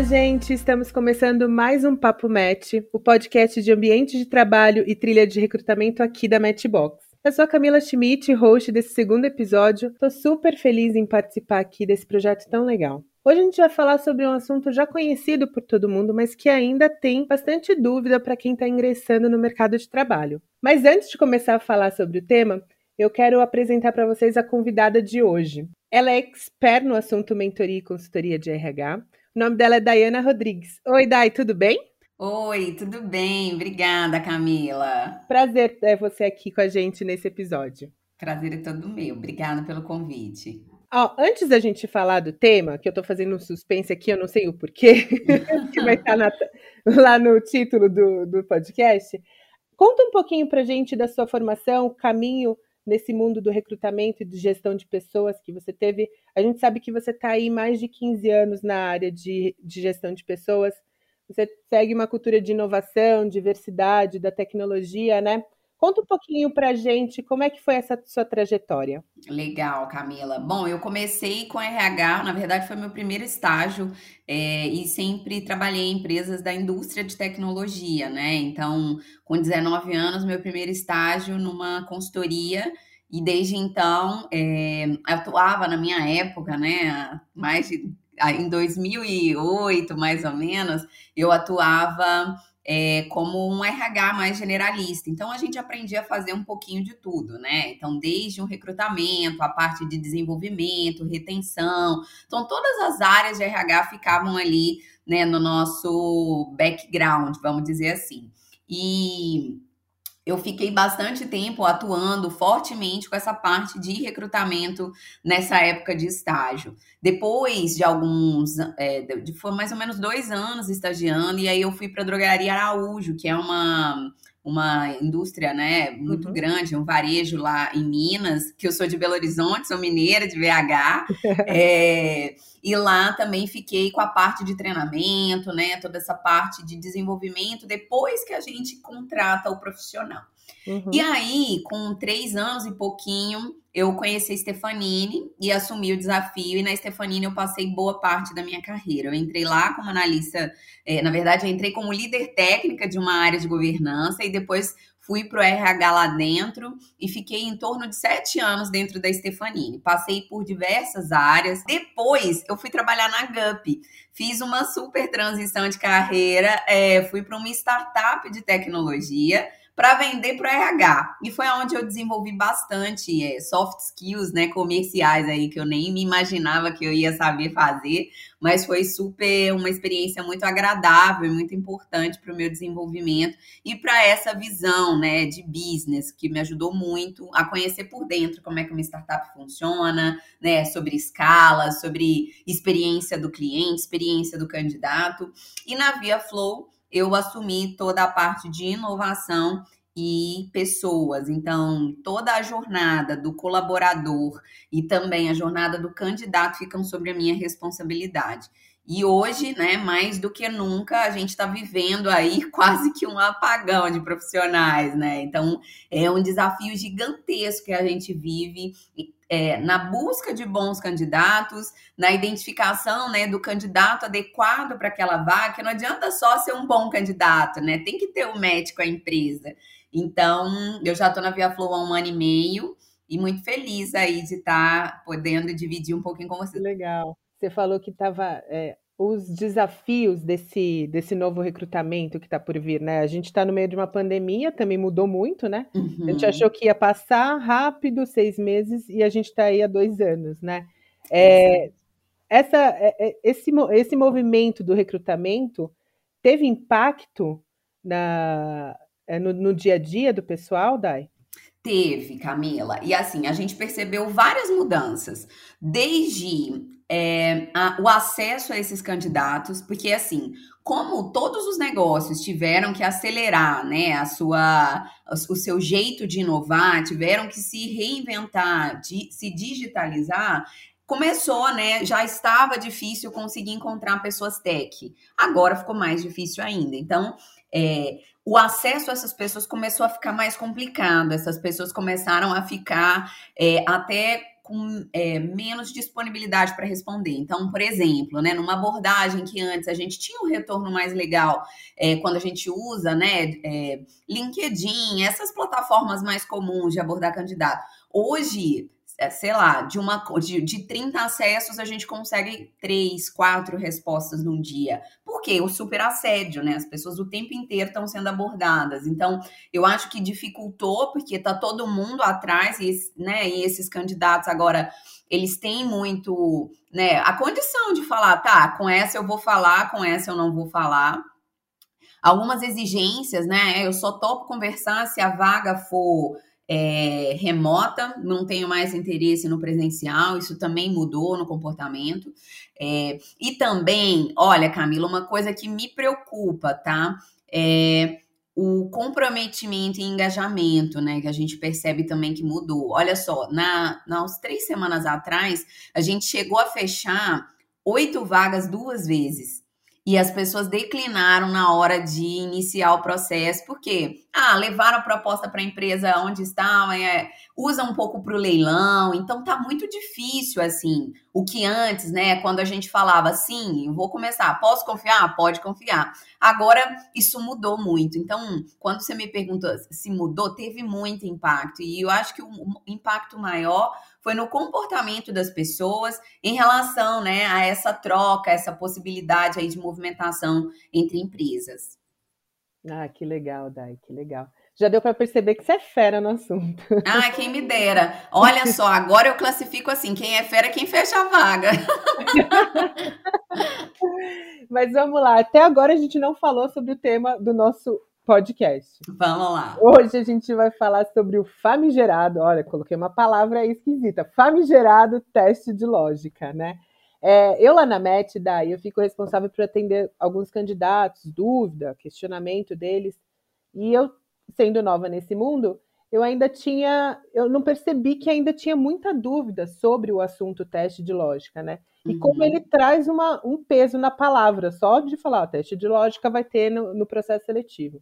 Olá, gente! Estamos começando mais um Papo Match, o podcast de ambiente de trabalho e trilha de recrutamento aqui da Matchbox. Eu sou a Camila Schmidt, host desse segundo episódio. Estou super feliz em participar aqui desse projeto tão legal. Hoje a gente vai falar sobre um assunto já conhecido por todo mundo, mas que ainda tem bastante dúvida para quem está ingressando no mercado de trabalho. Mas antes de começar a falar sobre o tema, eu quero apresentar para vocês a convidada de hoje. Ela é expert no assunto mentoria e consultoria de RH. O nome dela é Dayana Rodrigues. Oi, Day, tudo bem? Oi, tudo bem? Obrigada, Camila. Prazer ter você aqui com a gente nesse episódio. Prazer é todo meu. Obrigada pelo convite. Ó, antes da gente falar do tema, que eu tô fazendo um suspense aqui, eu não sei o porquê, que vai estar na, lá no título do, do podcast, conta um pouquinho pra gente da sua formação, caminho nesse mundo do recrutamento e de gestão de pessoas que você teve. A gente sabe que você está aí mais de 15 anos na área de, de gestão de pessoas. Você segue uma cultura de inovação, diversidade, da tecnologia, né? Conta um pouquinho para a gente como é que foi essa sua trajetória. Legal, Camila. Bom, eu comecei com RH, na verdade foi meu primeiro estágio é, e sempre trabalhei em empresas da indústria de tecnologia, né? Então, com 19 anos, meu primeiro estágio numa consultoria e desde então é, atuava na minha época, né? Mais de em 2008, mais ou menos, eu atuava é, como um RH mais generalista. Então a gente aprendia a fazer um pouquinho de tudo, né? Então, desde o recrutamento, a parte de desenvolvimento, retenção. Então, todas as áreas de RH ficavam ali né, no nosso background, vamos dizer assim. E eu fiquei bastante tempo atuando fortemente com essa parte de recrutamento nessa época de estágio. Depois de alguns, é, de, foi mais ou menos dois anos estagiando, e aí eu fui para a Drogaria Araújo, que é uma uma indústria, né, muito uhum. grande, um varejo lá em Minas, que eu sou de Belo Horizonte, sou mineira de BH, é, e lá também fiquei com a parte de treinamento, né, toda essa parte de desenvolvimento depois que a gente contrata o profissional. Uhum. E aí, com três anos e pouquinho, eu conheci a Stefanini e assumi o desafio. E na Stefanini eu passei boa parte da minha carreira. Eu entrei lá como analista, é, na verdade, eu entrei como líder técnica de uma área de governança e depois fui para o RH lá dentro e fiquei em torno de sete anos dentro da Stefanini. Passei por diversas áreas. Depois eu fui trabalhar na GUP. Fiz uma super transição de carreira, é, fui para uma startup de tecnologia para vender para RH. E foi onde eu desenvolvi bastante é, soft skills, né, comerciais aí que eu nem me imaginava que eu ia saber fazer, mas foi super uma experiência muito agradável e muito importante para o meu desenvolvimento e para essa visão, né, de business que me ajudou muito a conhecer por dentro como é que uma startup funciona, né, sobre escala, sobre experiência do cliente, experiência do candidato. E na Via Flow eu assumi toda a parte de inovação e pessoas. Então, toda a jornada do colaborador e também a jornada do candidato ficam sobre a minha responsabilidade. E hoje, né, mais do que nunca, a gente está vivendo aí quase que um apagão de profissionais, né? Então, é um desafio gigantesco que a gente vive é, na busca de bons candidatos, na identificação né, do candidato adequado para aquela que não adianta só ser um bom candidato, né? Tem que ter o um médico a empresa. Então, eu já estou na Via Flow há um ano e meio e muito feliz aí de estar tá podendo dividir um pouquinho com você. Legal. Você falou que estava é, os desafios desse, desse novo recrutamento que está por vir, né? A gente está no meio de uma pandemia, também mudou muito, né? Uhum. A gente uhum. achou que ia passar rápido, seis meses, e a gente está aí há dois anos, né? É, essa, é, é, esse, esse movimento do recrutamento teve impacto na, é, no, no dia a dia do pessoal, Dai? Teve, Camila. E assim, a gente percebeu várias mudanças. Desde é, a, o acesso a esses candidatos, porque assim, como todos os negócios tiveram que acelerar, né, a sua, o seu jeito de inovar, tiveram que se reinventar, de, se digitalizar, começou, né? Já estava difícil conseguir encontrar pessoas tech. Agora ficou mais difícil ainda. Então, é, o acesso a essas pessoas começou a ficar mais complicado. Essas pessoas começaram a ficar é, até com é, menos disponibilidade para responder. Então, por exemplo, né, numa abordagem que antes a gente tinha um retorno mais legal é, quando a gente usa, né, é, LinkedIn, essas plataformas mais comuns de abordar candidato. Hoje, sei lá, de, uma, de, de 30 acessos, a gente consegue três, quatro respostas num dia. Por quê? O super assédio, né? As pessoas o tempo inteiro estão sendo abordadas. Então, eu acho que dificultou, porque tá todo mundo atrás, e, né? E esses candidatos agora, eles têm muito, né? A condição de falar, tá, com essa eu vou falar, com essa eu não vou falar algumas exigências, né? Eu só topo conversar se a vaga for é, remota, não tenho mais interesse no presencial, isso também mudou no comportamento. É, e também, olha, Camila, uma coisa que me preocupa, tá? É o comprometimento e engajamento, né? Que a gente percebe também que mudou. Olha só, na, nas três semanas atrás, a gente chegou a fechar oito vagas duas vezes e as pessoas declinaram na hora de iniciar o processo, porque ah, levaram a proposta para a empresa onde estavam, é, usa um pouco para o leilão, então tá muito difícil assim. O que antes, né, quando a gente falava sim, vou começar, posso confiar? Pode confiar. Agora isso mudou muito. Então, quando você me pergunta se mudou, teve muito impacto. E eu acho que o impacto maior foi no comportamento das pessoas em relação né, a essa troca, essa possibilidade aí de movimentação entre empresas. Ah, que legal, Dai, que legal. Já deu para perceber que você é fera no assunto. Ah, quem me dera. Olha só, agora eu classifico assim: quem é fera é quem fecha a vaga. Mas vamos lá, até agora a gente não falou sobre o tema do nosso podcast. Vamos lá. Hoje a gente vai falar sobre o famigerado, olha, coloquei uma palavra esquisita, famigerado teste de lógica, né? É, eu lá na MET, daí eu fico responsável por atender alguns candidatos, dúvida, questionamento deles, e eu, sendo nova nesse mundo, eu ainda tinha, eu não percebi que ainda tinha muita dúvida sobre o assunto teste de lógica, né? E uhum. como ele traz uma, um peso na palavra, só de falar, teste de lógica vai ter no, no processo seletivo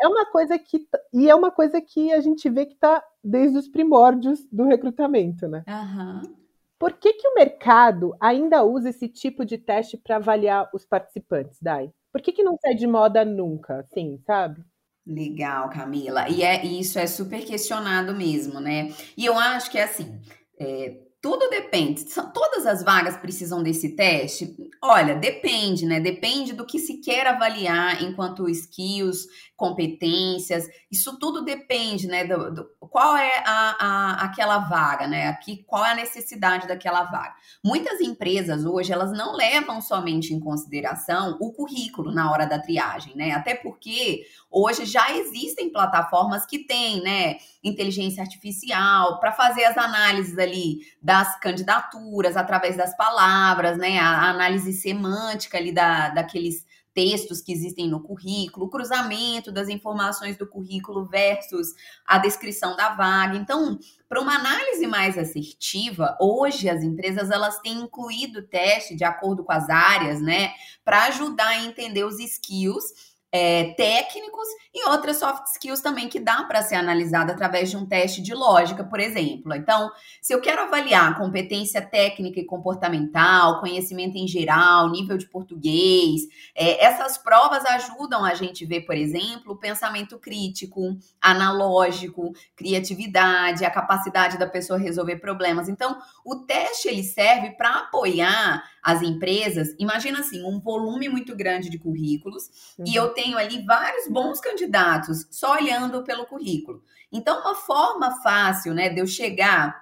é uma coisa que e é uma coisa que a gente vê que está desde os primórdios do recrutamento, né? Uhum. Por que, que o mercado ainda usa esse tipo de teste para avaliar os participantes, Dai? Por que, que não sai de moda nunca, assim, sabe? Legal, Camila. E é isso é super questionado mesmo, né? E eu acho que é assim. É, tudo depende. Todas as vagas precisam desse teste? Olha, depende, né? Depende do que se quer avaliar enquanto skills, competências. Isso tudo depende, né? Do, do qual é a, a, aquela vaga, né? Aqui, qual é a necessidade daquela vaga? Muitas empresas hoje elas não levam somente em consideração o currículo na hora da triagem, né? Até porque hoje já existem plataformas que têm, né? Inteligência artificial para fazer as análises ali das candidaturas através das palavras, né? A análise semântica ali da, daqueles textos que existem no currículo, cruzamento das informações do currículo versus a descrição da vaga. Então, para uma análise mais assertiva, hoje as empresas elas têm incluído teste de acordo com as áreas, né, para ajudar a entender os skills é, técnicos e outras soft skills também que dá para ser analisada através de um teste de lógica, por exemplo. Então, se eu quero avaliar competência técnica e comportamental, conhecimento em geral, nível de português, é, essas provas ajudam a gente ver, por exemplo, pensamento crítico, analógico, criatividade, a capacidade da pessoa resolver problemas. Então, o teste ele serve para apoiar as empresas. Imagina assim, um volume muito grande de currículos uhum. e eu tenho ali vários bons candidatos só olhando pelo currículo. Então, uma forma fácil, né, de eu chegar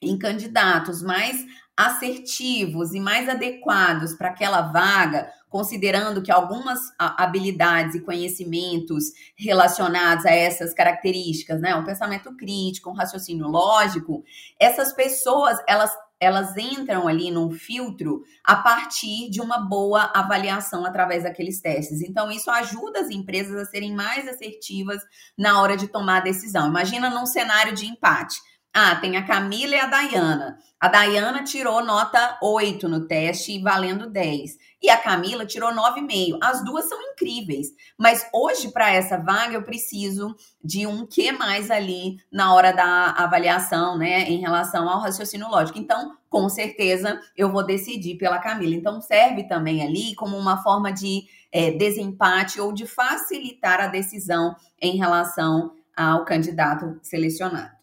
em candidatos mais assertivos e mais adequados para aquela vaga, considerando que algumas habilidades e conhecimentos relacionados a essas características, né, um pensamento crítico, um raciocínio lógico, essas pessoas, elas elas entram ali num filtro a partir de uma boa avaliação através daqueles testes. Então, isso ajuda as empresas a serem mais assertivas na hora de tomar a decisão. Imagina num cenário de empate. Ah, tem a Camila e a Dayana. A Dayana tirou nota 8 no teste, valendo 10. E a Camila tirou 9,5. As duas são incríveis. Mas hoje, para essa vaga, eu preciso de um que mais ali na hora da avaliação, né? Em relação ao raciocínio lógico. Então, com certeza, eu vou decidir pela Camila. Então, serve também ali como uma forma de é, desempate ou de facilitar a decisão em relação ao candidato selecionado.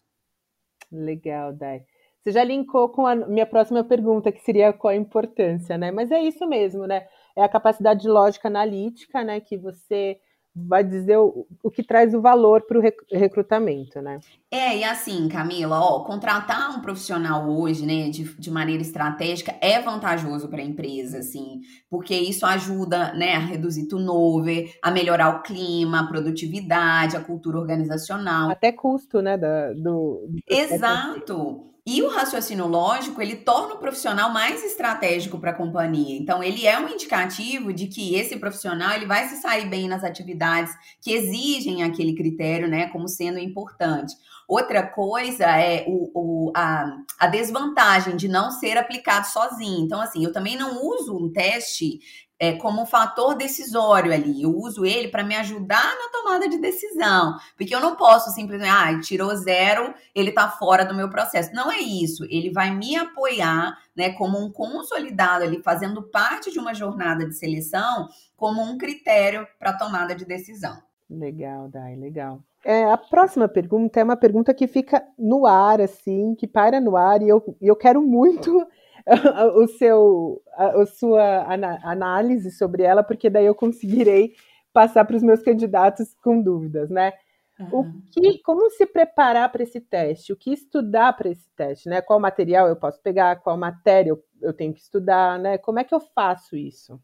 Legal, Dai. Você já linkou com a minha próxima pergunta, que seria qual a importância, né? Mas é isso mesmo, né? É a capacidade de lógica analítica, né? Que você vai dizer o, o que traz o valor para o recrutamento, né? É, e assim, Camila, ó, contratar um profissional hoje, né, de, de maneira estratégica é vantajoso para a empresa, assim, porque isso ajuda, né, a reduzir turnover, a melhorar o clima, a produtividade, a cultura organizacional. Até custo, né, da, do... do Exato! E o raciocínio lógico, ele torna o profissional mais estratégico para a companhia. Então, ele é um indicativo de que esse profissional ele vai se sair bem nas atividades que exigem aquele critério, né, como sendo importante. Outra coisa é o, o, a, a desvantagem de não ser aplicado sozinho. Então, assim, eu também não uso um teste é, como um fator decisório ali. Eu uso ele para me ajudar na tomada de decisão. Porque eu não posso simplesmente, ah, tirou zero, ele está fora do meu processo. Não é isso. Ele vai me apoiar, né, como um consolidado ali, fazendo parte de uma jornada de seleção, como um critério para tomada de decisão. Legal, Dai, legal. É, a próxima pergunta é uma pergunta que fica no ar, assim, que para no ar, e eu, eu quero muito o seu, a, a sua análise sobre ela, porque daí eu conseguirei passar para os meus candidatos com dúvidas, né? Uhum. O que, como se preparar para esse teste? O que estudar para esse teste, né? Qual material eu posso pegar? Qual matéria eu, eu tenho que estudar, né? Como é que eu faço isso?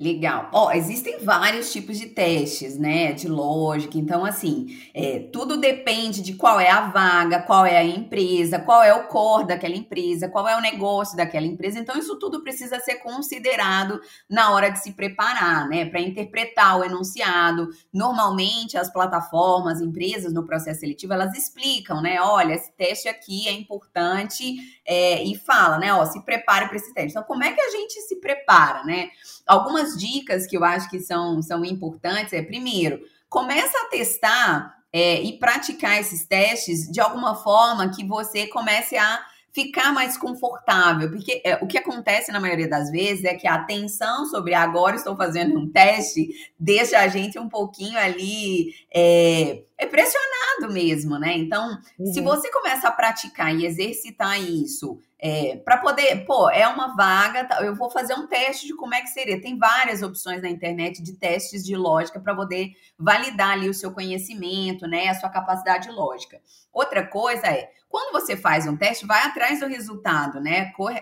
Legal. Ó, existem vários tipos de testes, né? De lógica. Então, assim, é, tudo depende de qual é a vaga, qual é a empresa, qual é o core daquela empresa, qual é o negócio daquela empresa. Então, isso tudo precisa ser considerado na hora de se preparar, né? Para interpretar o enunciado. Normalmente, as plataformas, empresas no processo seletivo, elas explicam, né? Olha, esse teste aqui é importante é, e fala, né? Ó, se prepare para esse teste. Então, como é que a gente se prepara, né? algumas dicas que eu acho que são, são importantes é, primeiro, começa a testar é, e praticar esses testes de alguma forma que você comece a ficar mais confortável, porque é, o que acontece na maioria das vezes é que a atenção sobre agora estou fazendo um teste deixa a gente um pouquinho ali é, é pressionado mesmo, né? Então, uhum. se você começa a praticar e exercitar isso é, para poder, pô, é uma vaga, tá, eu vou fazer um teste de como é que seria. Tem várias opções na internet de testes de lógica para poder validar ali o seu conhecimento, né, a sua capacidade lógica. Outra coisa é, quando você faz um teste, vai atrás do resultado, né? Corre,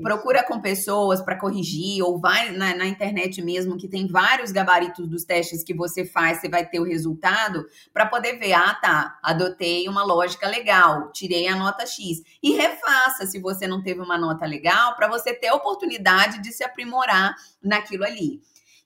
procura com pessoas para corrigir, ou vai na, na, internet mesmo, que tem vários gabaritos dos testes que você faz, você vai ter o resultado, para poder ver, ah, tá, adotei uma lógica legal, tirei a nota X. E refaça se você não teve uma nota legal, para você ter a oportunidade de se aprimorar naquilo ali.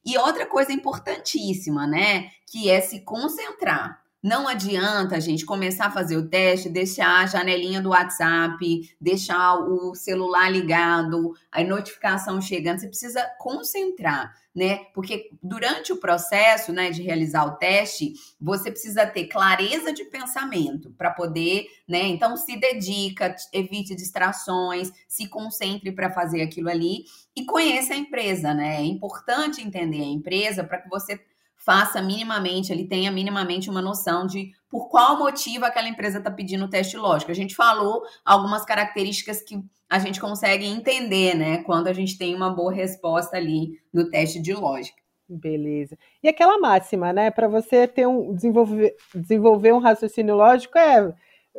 E outra coisa importantíssima, né? Que é se concentrar. Não adianta gente começar a fazer o teste, deixar a janelinha do WhatsApp, deixar o celular ligado, a notificação chegando. Você precisa concentrar, né? Porque durante o processo, né, de realizar o teste, você precisa ter clareza de pensamento para poder, né? Então se dedica, evite distrações, se concentre para fazer aquilo ali e conheça a empresa, né? É importante entender a empresa para que você faça minimamente, ele tenha minimamente uma noção de por qual motivo aquela empresa está pedindo o teste lógico. A gente falou algumas características que a gente consegue entender, né, quando a gente tem uma boa resposta ali no teste de lógica. Beleza. E aquela máxima, né, para você ter um desenvolver, desenvolver um raciocínio lógico é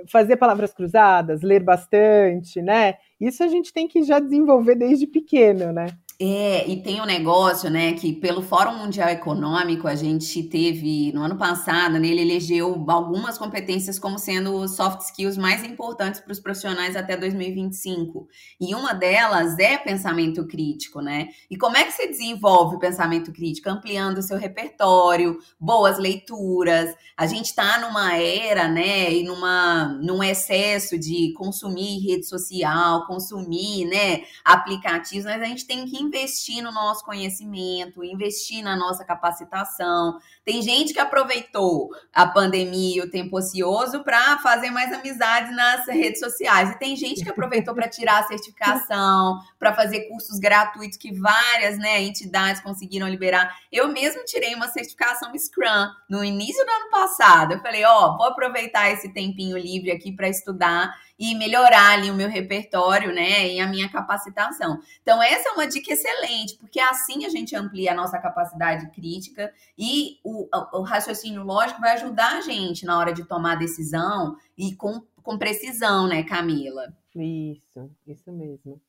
fazer palavras cruzadas, ler bastante, né? Isso a gente tem que já desenvolver desde pequeno, né? É, e tem um negócio, né, que pelo Fórum Mundial Econômico a gente teve no ano passado, né, ele elegeu algumas competências como sendo soft skills mais importantes para os profissionais até 2025. E uma delas é pensamento crítico, né? E como é que você desenvolve o pensamento crítico? Ampliando o seu repertório, boas leituras. A gente está numa era, né, e numa, num excesso de consumir rede social, consumir, né, aplicativos, mas a gente tem que investir no nosso conhecimento, investir na nossa capacitação. Tem gente que aproveitou a pandemia e o tempo ocioso para fazer mais amizades nas redes sociais. E tem gente que aproveitou para tirar a certificação, para fazer cursos gratuitos que várias né, entidades conseguiram liberar. Eu mesmo tirei uma certificação Scrum no início do ano passado. Eu falei, ó, oh, vou aproveitar esse tempinho livre aqui para estudar e melhorar ali o meu repertório, né, e a minha capacitação. Então, essa é uma dica excelente, porque assim a gente amplia a nossa capacidade crítica e o, o raciocínio lógico vai ajudar a gente na hora de tomar decisão e com, com precisão, né, Camila? Isso, isso mesmo.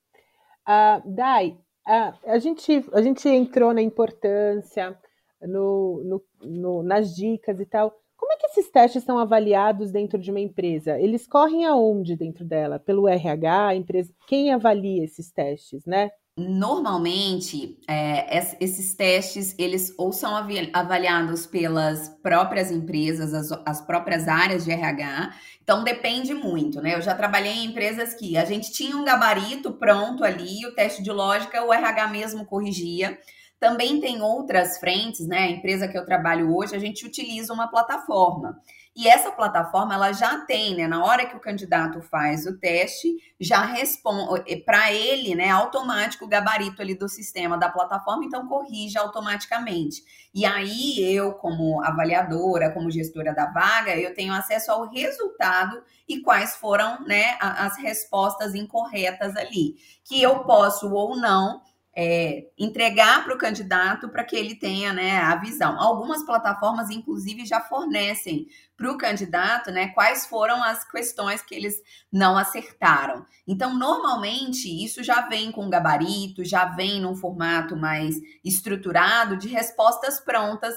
Uh, Dai, uh, a, gente, a gente entrou na importância, no, no, no, nas dicas e tal. Como é que esses testes são avaliados dentro de uma empresa? Eles correm aonde dentro dela? Pelo RH, empresa? Quem avalia esses testes, né? Normalmente, é, esses testes, eles ou são avaliados pelas próprias empresas, as, as, próprias áreas de RH, então depende muito, né? Eu já trabalhei em empresas que a gente tinha um gabarito pronto ali, o teste de lógica, o RH mesmo corrigia, também tem outras frentes, né? A empresa que eu trabalho hoje, a gente utiliza uma plataforma. E essa plataforma, ela já tem, né? Na hora que o candidato faz o teste, já responde para ele, né? Automático o gabarito ali do sistema da plataforma, então corrige automaticamente. E aí eu, como avaliadora, como gestora da vaga, eu tenho acesso ao resultado e quais foram, né? As respostas incorretas ali, que eu posso ou não é, entregar para o candidato para que ele tenha né, a visão. Algumas plataformas, inclusive, já fornecem para o candidato né, quais foram as questões que eles não acertaram. Então, normalmente, isso já vem com gabarito, já vem num formato mais estruturado de respostas prontas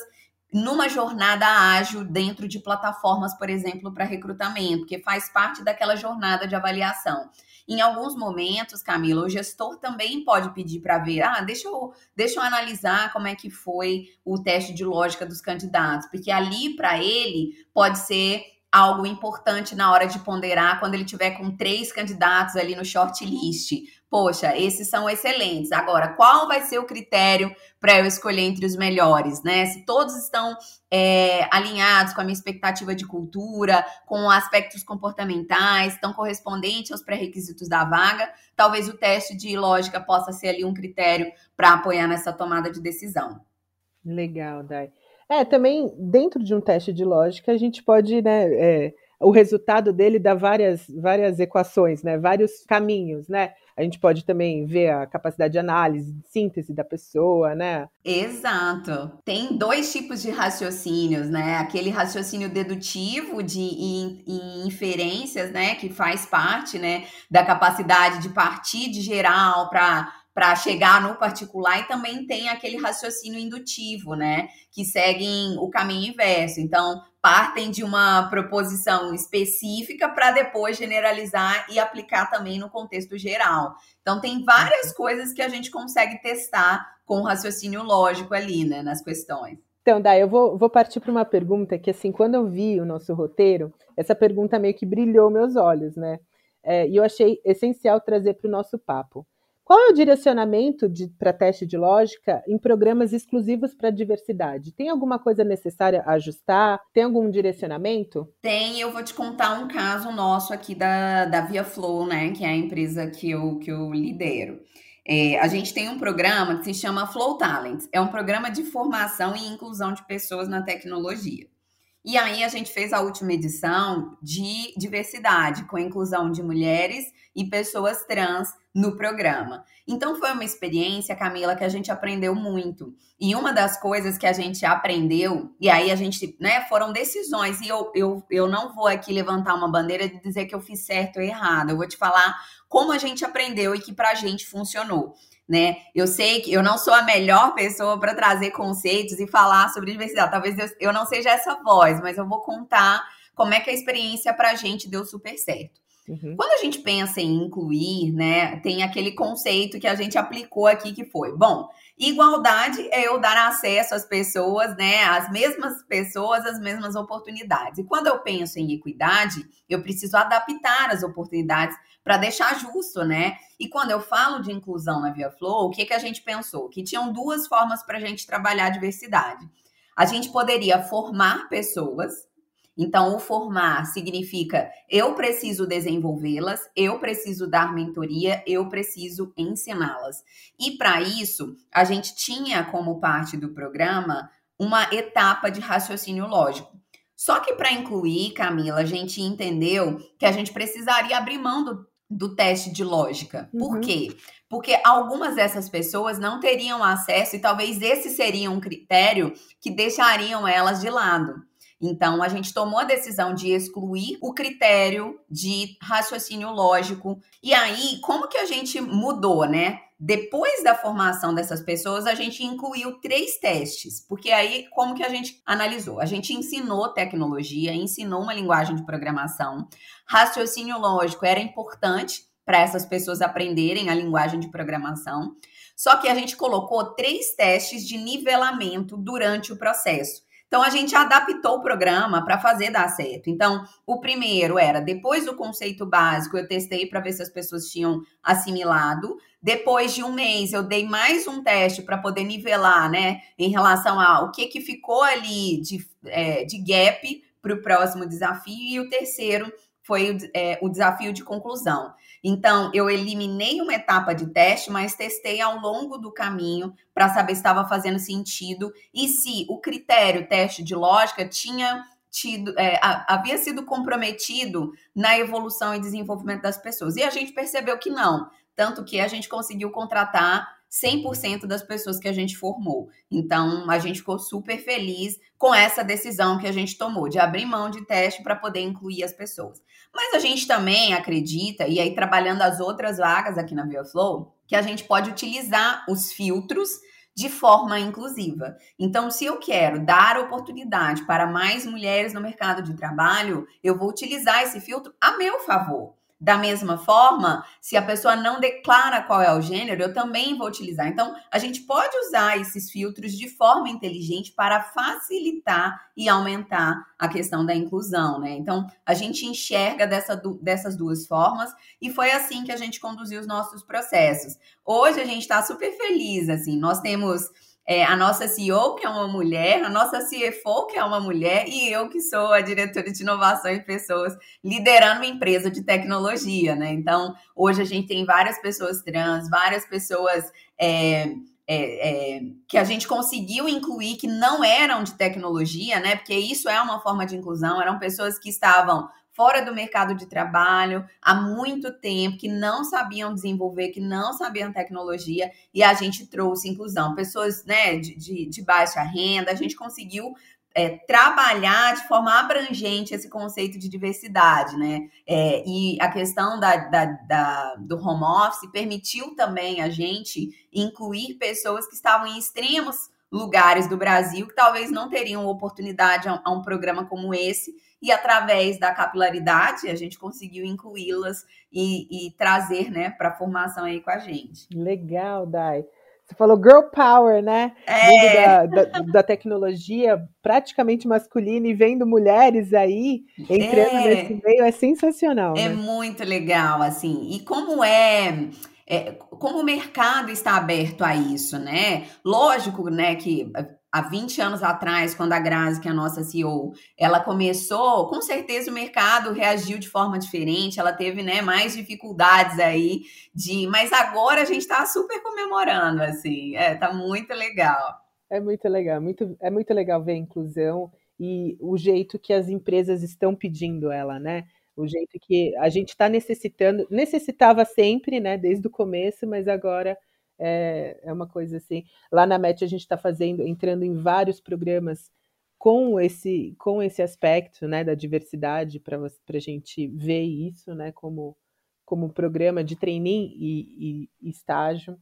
numa jornada ágil dentro de plataformas, por exemplo, para recrutamento, que faz parte daquela jornada de avaliação. Em alguns momentos, Camila, o gestor também pode pedir para ver, ah, deixa eu, deixa eu analisar como é que foi o teste de lógica dos candidatos, porque ali para ele pode ser algo importante na hora de ponderar quando ele tiver com três candidatos ali no shortlist poxa, esses são excelentes. Agora, qual vai ser o critério para eu escolher entre os melhores, né? Se todos estão é, alinhados com a minha expectativa de cultura, com aspectos comportamentais, estão correspondentes aos pré-requisitos da vaga, talvez o teste de lógica possa ser ali um critério para apoiar nessa tomada de decisão. Legal, Dai. É, também dentro de um teste de lógica a gente pode, né? É, o resultado dele dá várias, várias equações, né? Vários caminhos, né? A gente pode também ver a capacidade de análise, de síntese da pessoa, né? Exato. Tem dois tipos de raciocínios, né? Aquele raciocínio dedutivo de inferências, né? Que faz parte, né? Da capacidade de partir de geral para para chegar no particular e também tem aquele raciocínio indutivo, né, que seguem o caminho inverso. Então, partem de uma proposição específica para depois generalizar e aplicar também no contexto geral. Então, tem várias coisas que a gente consegue testar com o raciocínio lógico ali, né, nas questões. Então, Dai, eu vou, vou partir para uma pergunta que, assim, quando eu vi o nosso roteiro, essa pergunta meio que brilhou meus olhos, né? É, e eu achei essencial trazer para o nosso papo. Qual é o direcionamento para teste de lógica em programas exclusivos para diversidade? Tem alguma coisa necessária a ajustar? Tem algum direcionamento? Tem, eu vou te contar um caso nosso aqui da, da Via Flow, né? Que é a empresa que eu, que eu lidero. É, a gente tem um programa que se chama Flow Talents. É um programa de formação e inclusão de pessoas na tecnologia. E aí a gente fez a última edição de diversidade, com a inclusão de mulheres e pessoas trans no programa. Então foi uma experiência, Camila, que a gente aprendeu muito. E uma das coisas que a gente aprendeu, e aí a gente, né, foram decisões, e eu, eu, eu não vou aqui levantar uma bandeira de dizer que eu fiz certo ou errado, eu vou te falar como a gente aprendeu e que pra gente funcionou. Né? Eu sei que eu não sou a melhor pessoa para trazer conceitos e falar sobre diversidade. Talvez eu, eu não seja essa voz, mas eu vou contar como é que a experiência para a gente deu super certo. Uhum. Quando a gente pensa em incluir, né, tem aquele conceito que a gente aplicou aqui que foi, bom, igualdade é eu dar acesso às pessoas, né, às mesmas pessoas, às mesmas oportunidades. E quando eu penso em equidade, eu preciso adaptar as oportunidades para deixar justo, né? E quando eu falo de inclusão na Via Flow, o que que a gente pensou? Que tinham duas formas para a gente trabalhar a diversidade. A gente poderia formar pessoas então, o formar significa eu preciso desenvolvê-las, eu preciso dar mentoria, eu preciso ensiná-las. E para isso, a gente tinha como parte do programa uma etapa de raciocínio lógico. Só que para incluir, Camila, a gente entendeu que a gente precisaria abrir mão do, do teste de lógica. Por uhum. quê? Porque algumas dessas pessoas não teriam acesso e talvez esse seria um critério que deixariam elas de lado. Então, a gente tomou a decisão de excluir o critério de raciocínio lógico. E aí, como que a gente mudou, né? Depois da formação dessas pessoas, a gente incluiu três testes, porque aí como que a gente analisou? A gente ensinou tecnologia, ensinou uma linguagem de programação. Raciocínio lógico era importante para essas pessoas aprenderem a linguagem de programação. Só que a gente colocou três testes de nivelamento durante o processo. Então a gente adaptou o programa para fazer dar certo. Então, o primeiro era depois do conceito básico, eu testei para ver se as pessoas tinham assimilado. Depois de um mês, eu dei mais um teste para poder nivelar, né, em relação ao que, que ficou ali de, é, de gap para o próximo desafio. E o terceiro foi o, é, o desafio de conclusão. Então, eu eliminei uma etapa de teste, mas testei ao longo do caminho para saber se estava fazendo sentido e se o critério teste de lógica tinha tido, é, havia sido comprometido na evolução e desenvolvimento das pessoas. E a gente percebeu que não. Tanto que a gente conseguiu contratar 100% das pessoas que a gente formou. Então, a gente ficou super feliz com essa decisão que a gente tomou de abrir mão de teste para poder incluir as pessoas. Mas a gente também acredita, e aí trabalhando as outras vagas aqui na ViaFlow, que a gente pode utilizar os filtros de forma inclusiva. Então, se eu quero dar oportunidade para mais mulheres no mercado de trabalho, eu vou utilizar esse filtro a meu favor. Da mesma forma, se a pessoa não declara qual é o gênero, eu também vou utilizar. Então, a gente pode usar esses filtros de forma inteligente para facilitar e aumentar a questão da inclusão, né? Então, a gente enxerga dessa, dessas duas formas e foi assim que a gente conduziu os nossos processos. Hoje a gente está super feliz, assim, nós temos é, a nossa CEO, que é uma mulher, a nossa CFO, que é uma mulher, e eu, que sou a diretora de inovação e pessoas, liderando uma empresa de tecnologia, né? Então, hoje a gente tem várias pessoas trans, várias pessoas. É, é, é, que a gente conseguiu incluir que não eram de tecnologia, né? Porque isso é uma forma de inclusão, eram pessoas que estavam fora do mercado de trabalho há muito tempo, que não sabiam desenvolver, que não sabiam tecnologia, e a gente trouxe inclusão. Pessoas né, de, de, de baixa renda, a gente conseguiu é, trabalhar de forma abrangente esse conceito de diversidade, né? É, e a questão da, da, da, do home office permitiu também a gente incluir pessoas que estavam em extremos lugares do Brasil que talvez não teriam oportunidade a, a um programa como esse e através da capilaridade a gente conseguiu incluí-las e, e, trazer, né, para a formação aí com a gente. Legal, Dai. Você falou girl power, né? É. Da, da, da, tecnologia praticamente masculina e vendo mulheres aí entrando é. nesse meio é sensacional. É né? muito legal, assim. E como é é, como o mercado está aberto a isso, né? Lógico, né, que há 20 anos atrás, quando a Grazi, que é a nossa CEO, ela começou, com certeza o mercado reagiu de forma diferente, ela teve, né, mais dificuldades aí de, mas agora a gente está super comemorando, assim, é, tá muito legal. É muito legal, muito, é muito legal ver a inclusão e o jeito que as empresas estão pedindo ela, né? o jeito que a gente está necessitando, necessitava sempre, né, desde o começo, mas agora é, é uma coisa assim. Lá na MET a gente está fazendo, entrando em vários programas com esse, com esse aspecto né, da diversidade para a gente ver isso né, como, como programa de treininho e, e, estágio.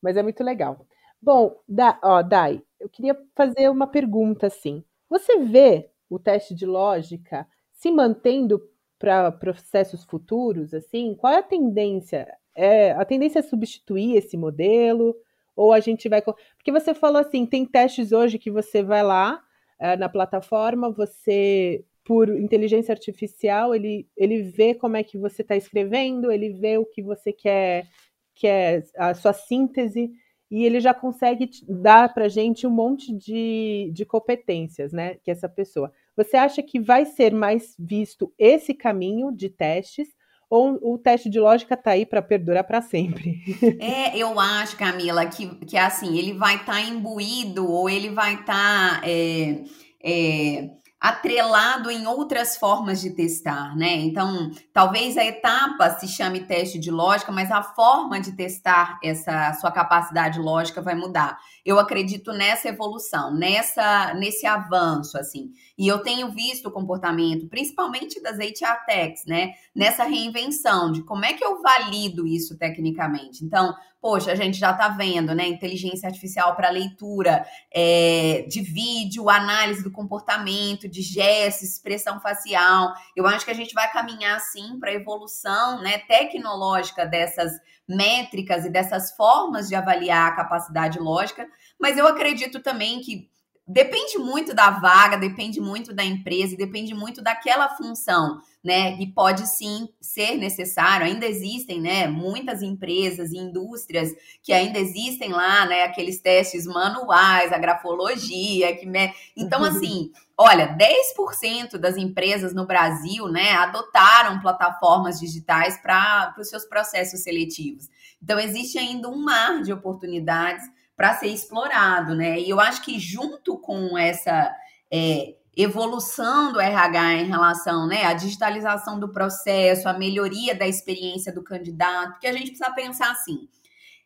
Mas é muito legal. Bom, da, ó, Dai, eu queria fazer uma pergunta assim. Você vê o teste de lógica se mantendo para processos futuros? Assim, qual é a tendência? É, a tendência é substituir esse modelo? Ou a gente vai. Porque você falou assim: tem testes hoje que você vai lá é, na plataforma, você, por inteligência artificial, ele, ele vê como é que você está escrevendo, ele vê o que você quer, quer a sua síntese, e ele já consegue dar para gente um monte de, de competências, né? Que essa pessoa. Você acha que vai ser mais visto esse caminho de testes? Ou o teste de lógica está aí para perdurar para sempre? É, eu acho, Camila, que, que assim, ele vai estar tá imbuído ou ele vai estar tá, é, é, atrelado em outras formas de testar, né? Então, talvez a etapa se chame teste de lógica, mas a forma de testar essa sua capacidade lógica vai mudar. Eu acredito nessa evolução, nessa nesse avanço assim. E eu tenho visto o comportamento, principalmente das HR techs, né? Nessa reinvenção de como é que eu valido isso tecnicamente. Então, poxa, a gente já está vendo, né? Inteligência artificial para leitura é, de vídeo, análise do comportamento, de gestos, expressão facial. Eu acho que a gente vai caminhar sim para a evolução né, tecnológica dessas métricas e dessas formas de avaliar a capacidade lógica, mas eu acredito também que depende muito da vaga, depende muito da empresa, depende muito daquela função, né? E pode sim ser necessário. Ainda existem, né? Muitas empresas e indústrias que ainda existem lá, né? Aqueles testes manuais, a grafologia, que me... então assim, olha, 10% das empresas no Brasil, né? Adotaram plataformas digitais para os seus processos seletivos. Então existe ainda um mar de oportunidades para ser explorado, né? E eu acho que junto com essa é, evolução do RH em relação né, à digitalização do processo, a melhoria da experiência do candidato, que a gente precisa pensar assim.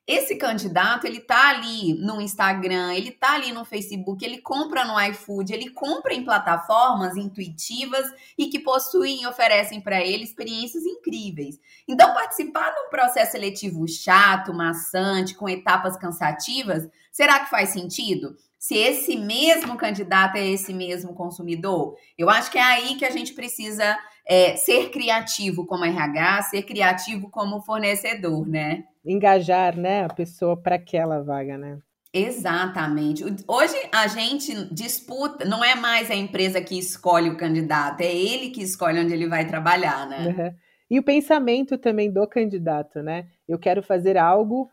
Esse candidato, ele tá ali no Instagram, ele tá ali no Facebook, ele compra no iFood, ele compra em plataformas intuitivas e que possuem e oferecem para ele experiências incríveis. Então, participar de um processo seletivo chato, maçante, com etapas cansativas, será que faz sentido? Se esse mesmo candidato é esse mesmo consumidor? Eu acho que é aí que a gente precisa é, ser criativo como RH, ser criativo como fornecedor, né? Engajar, né, a pessoa para aquela vaga, né? Exatamente. Hoje a gente disputa, não é mais a empresa que escolhe o candidato, é ele que escolhe onde ele vai trabalhar, né? Uhum. E o pensamento também do candidato, né? Eu quero fazer algo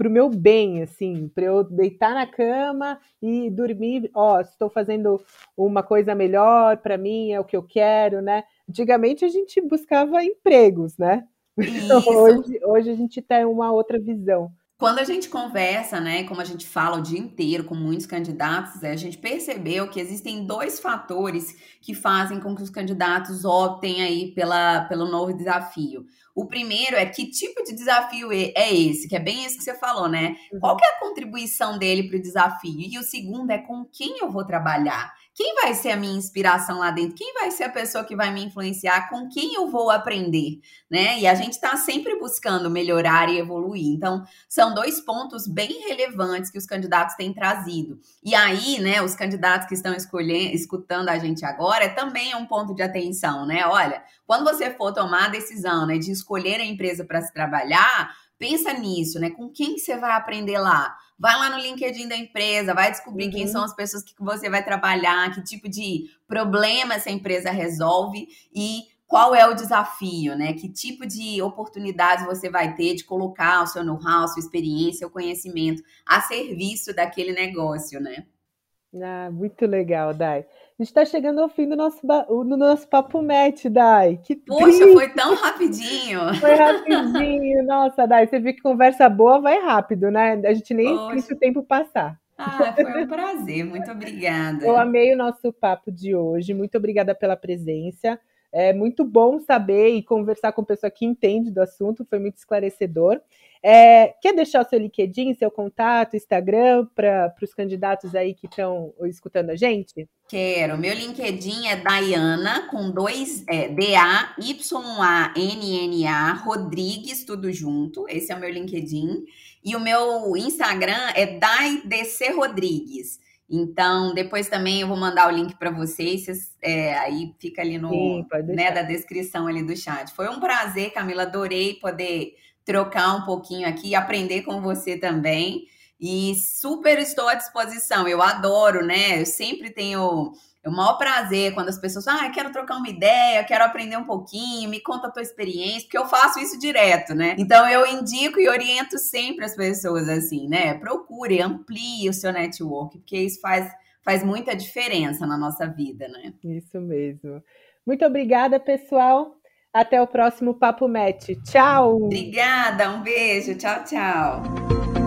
para o meu bem, assim, para eu deitar na cama e dormir. Ó, estou fazendo uma coisa melhor para mim, é o que eu quero, né? Antigamente a gente buscava empregos, né? Hoje, hoje a gente tem uma outra visão. Quando a gente conversa, né, como a gente fala o dia inteiro com muitos candidatos, a gente percebeu que existem dois fatores que fazem com que os candidatos optem aí pela, pelo novo desafio. O primeiro é que tipo de desafio é, esse, que é bem isso que você falou, né? Qual que é a contribuição dele para o desafio? E o segundo é com quem eu vou trabalhar. Quem vai ser a minha inspiração lá dentro? Quem vai ser a pessoa que vai me influenciar? Com quem eu vou aprender? Né? E a gente está sempre buscando melhorar e evoluir. Então, são dois pontos bem relevantes que os candidatos têm trazido. E aí, né, os candidatos que estão escolhendo, escutando a gente agora, também é um ponto de atenção, né? Olha, quando você for tomar a decisão né, de escolher a empresa para se trabalhar, pensa nisso, né? Com quem você vai aprender lá? Vai lá no LinkedIn da empresa, vai descobrir uhum. quem são as pessoas que você vai trabalhar, que tipo de problema essa empresa resolve e qual é o desafio, né? Que tipo de oportunidades você vai ter de colocar o seu know-how, sua experiência, o conhecimento a serviço daquele negócio, né? Ah, muito legal, Dai. A gente está chegando ao fim do nosso, do nosso papo match, Dai. Que Poxa, triste. foi tão rapidinho. Foi rapidinho. Nossa, Dai, você viu que conversa boa vai rápido, né? A gente nem sente o tempo passar. Ah, foi um prazer. Muito obrigada. Eu amei o nosso papo de hoje. Muito obrigada pela presença. É muito bom saber e conversar com pessoa que entende do assunto, foi muito esclarecedor. É, quer deixar o seu LinkedIn, seu contato, Instagram para os candidatos aí que estão escutando a gente? Quero. Meu LinkedIn é Dayana, com dois, é, D-A-Y-A-N-N-A, Rodrigues, tudo junto. Esse é o meu LinkedIn. E o meu Instagram é DaiDC Rodrigues. Então, depois também eu vou mandar o link para vocês, vocês é, aí fica ali no, Sim, né, da descrição ali do chat. Foi um prazer, Camila, adorei poder trocar um pouquinho aqui, aprender com você também. E super estou à disposição. Eu adoro, né? Eu sempre tenho o maior prazer quando as pessoas falam, ah, quero trocar uma ideia, quero aprender um pouquinho, me conta a tua experiência, porque eu faço isso direto, né? Então eu indico e oriento sempre as pessoas assim, né? Procure, amplie o seu network, porque isso faz, faz muita diferença na nossa vida, né? Isso mesmo. Muito obrigada, pessoal. Até o próximo Papo Match. Tchau! Obrigada, um beijo. Tchau, tchau.